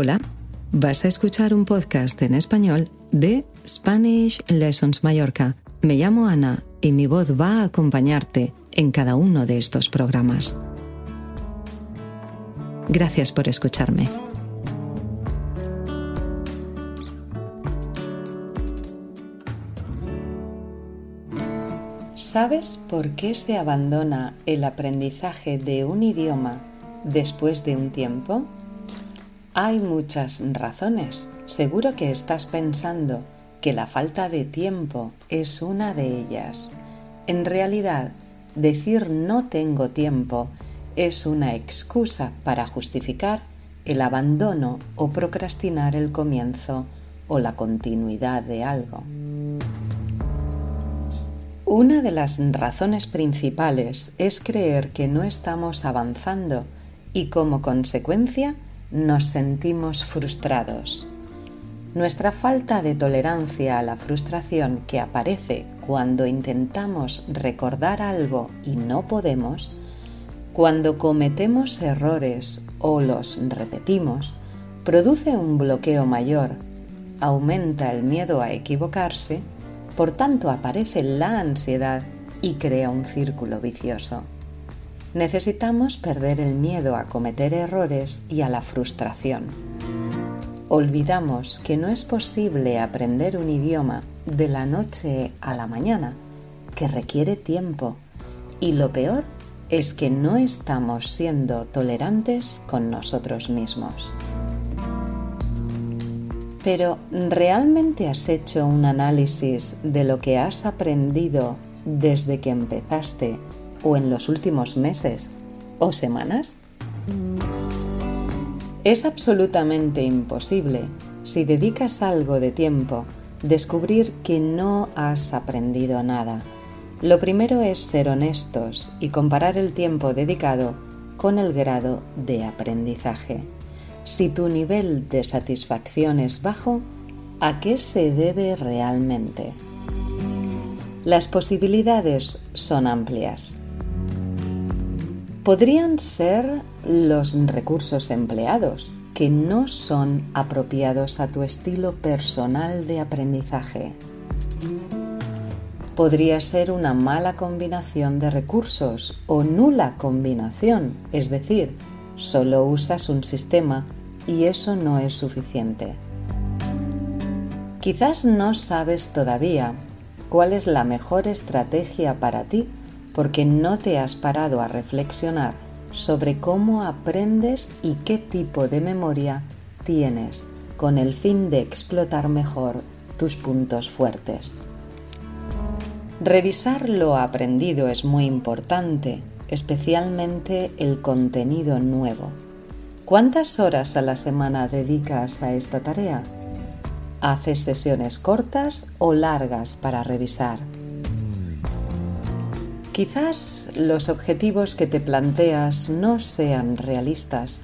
Hola, vas a escuchar un podcast en español de Spanish Lessons Mallorca. Me llamo Ana y mi voz va a acompañarte en cada uno de estos programas. Gracias por escucharme. ¿Sabes por qué se abandona el aprendizaje de un idioma después de un tiempo? Hay muchas razones. Seguro que estás pensando que la falta de tiempo es una de ellas. En realidad, decir no tengo tiempo es una excusa para justificar el abandono o procrastinar el comienzo o la continuidad de algo. Una de las razones principales es creer que no estamos avanzando y como consecuencia nos sentimos frustrados. Nuestra falta de tolerancia a la frustración que aparece cuando intentamos recordar algo y no podemos, cuando cometemos errores o los repetimos, produce un bloqueo mayor, aumenta el miedo a equivocarse por tanto, aparece la ansiedad y crea un círculo vicioso. Necesitamos perder el miedo a cometer errores y a la frustración. Olvidamos que no es posible aprender un idioma de la noche a la mañana, que requiere tiempo, y lo peor es que no estamos siendo tolerantes con nosotros mismos. Pero ¿realmente has hecho un análisis de lo que has aprendido desde que empezaste o en los últimos meses o semanas? Es absolutamente imposible, si dedicas algo de tiempo, descubrir que no has aprendido nada. Lo primero es ser honestos y comparar el tiempo dedicado con el grado de aprendizaje. Si tu nivel de satisfacción es bajo, ¿a qué se debe realmente? Las posibilidades son amplias. Podrían ser los recursos empleados, que no son apropiados a tu estilo personal de aprendizaje. Podría ser una mala combinación de recursos o nula combinación, es decir, solo usas un sistema y eso no es suficiente. Quizás no sabes todavía cuál es la mejor estrategia para ti porque no te has parado a reflexionar sobre cómo aprendes y qué tipo de memoria tienes con el fin de explotar mejor tus puntos fuertes. Revisar lo aprendido es muy importante, especialmente el contenido nuevo. ¿Cuántas horas a la semana dedicas a esta tarea? ¿Haces sesiones cortas o largas para revisar? Quizás los objetivos que te planteas no sean realistas.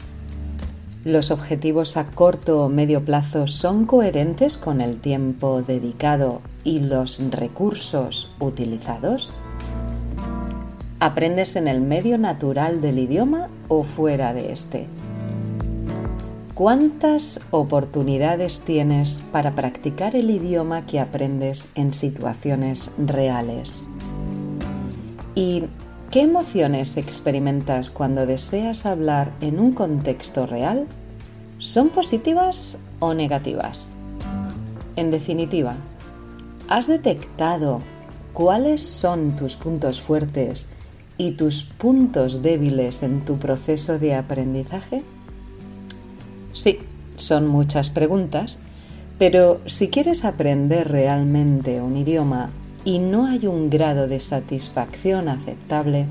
¿Los objetivos a corto o medio plazo son coherentes con el tiempo dedicado y los recursos utilizados? ¿Aprendes en el medio natural del idioma o fuera de este? ¿Cuántas oportunidades tienes para practicar el idioma que aprendes en situaciones reales? ¿Y qué emociones experimentas cuando deseas hablar en un contexto real? ¿Son positivas o negativas? En definitiva, ¿has detectado cuáles son tus puntos fuertes y tus puntos débiles en tu proceso de aprendizaje? Sí, son muchas preguntas, pero si quieres aprender realmente un idioma y no hay un grado de satisfacción aceptable,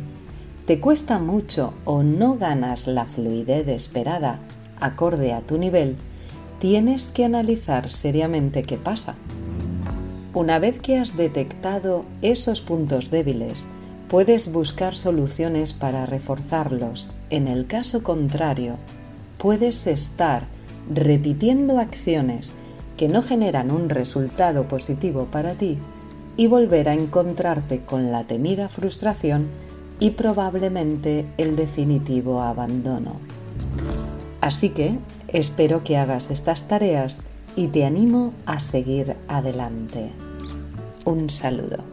te cuesta mucho o no ganas la fluidez esperada acorde a tu nivel, tienes que analizar seriamente qué pasa. Una vez que has detectado esos puntos débiles, puedes buscar soluciones para reforzarlos. En el caso contrario, puedes estar repitiendo acciones que no generan un resultado positivo para ti y volver a encontrarte con la temida frustración y probablemente el definitivo abandono. Así que espero que hagas estas tareas y te animo a seguir adelante. Un saludo.